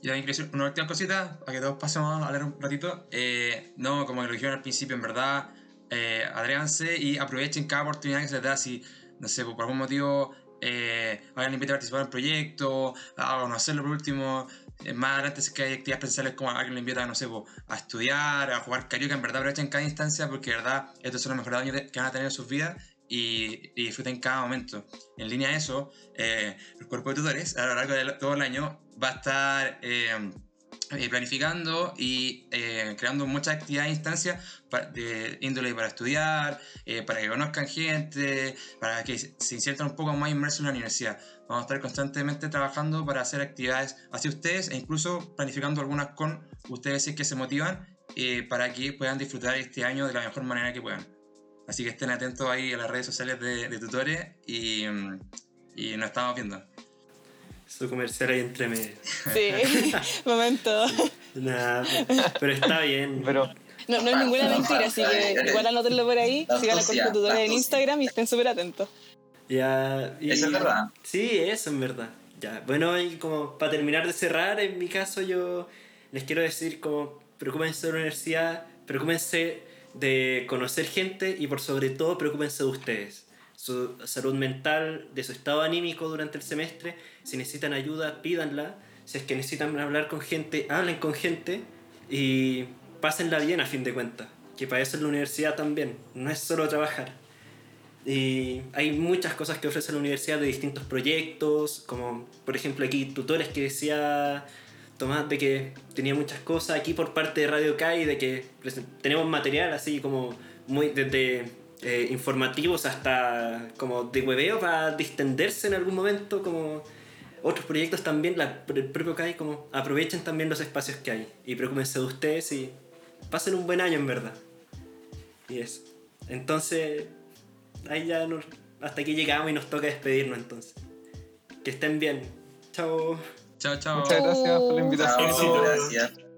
Y también quiero decir una última cosita, para que todos pasemos a hablar un ratito. Eh, no, como lo dijeron al principio, en verdad, eh, adréganse y aprovechen cada oportunidad que se les da. Si, no sé, por algún motivo eh, alguien les invita a participar en un proyecto, a conocerlo por último. eh, más adelante, si que hay actividades presenciales como alguien le invita, no sé, po, a estudiar, a jugar carioca, en verdad aprovechen cada instancia porque, de verdad, estos son los mejores años que van a tener en sus vidas y, y disfruten cada momento. En línea a eso, eh, el cuerpo de tutores a lo largo de todo el año va a estar eh, eh, planificando y eh, creando muchas actividades e instancias de índole para estudiar, eh, para que conozcan gente, para que se se sientan un poco más inmersos en la universidad. Vamos a estar constantemente trabajando para hacer actividades hacia ustedes e incluso planificando algunas con ustedes si es que se motivan eh, para que puedan disfrutar este año de la mejor manera que puedan. Así que estén atentos ahí a las redes sociales de, de tutores y, mm, y nos estamos viendo. Su comercial ahí entre medio. Sí, momento. Nah, pero está bien. Pero No, no es ninguna mentira, así que igual anótenlo por ahí, sigan la en tosia. Instagram y estén súper atentos. Ya, y- Eso es verdad. Sí, eso es verdad. Ya, bueno, y como para terminar de cerrar, en mi caso yo les quiero decir como preocúpense de la universidad, preocúpense de conocer gente y por sobre todo preocúpense de ustedes. Su salud mental, de su estado anímico durante el semestre. Si necesitan ayuda, pídanla. Si es que necesitan hablar con gente, hablen con gente y pásenla bien a fin de cuentas. Que para eso es la universidad también, no es solo trabajar. Y hay muchas cosas que ofrece la universidad de distintos proyectos, como por ejemplo aquí tutores que decía Tomás de que tenía muchas cosas aquí por parte de Radio Kai, de que tenemos material así como muy desde eh, informativos hasta como de hueveo para distenderse en algún momento, como otros proyectos también, la, el propio Kai, como aprovechen también los espacios que hay y preocúpense de ustedes y pasen un buen año en verdad. Y eso. Entonces, ahí ya nos- hasta aquí llegamos y nos toca despedirnos entonces. Que estén bien. Chao. Chao, chao. Muchas gracias por la invitación. Chao, Éxito. gracias.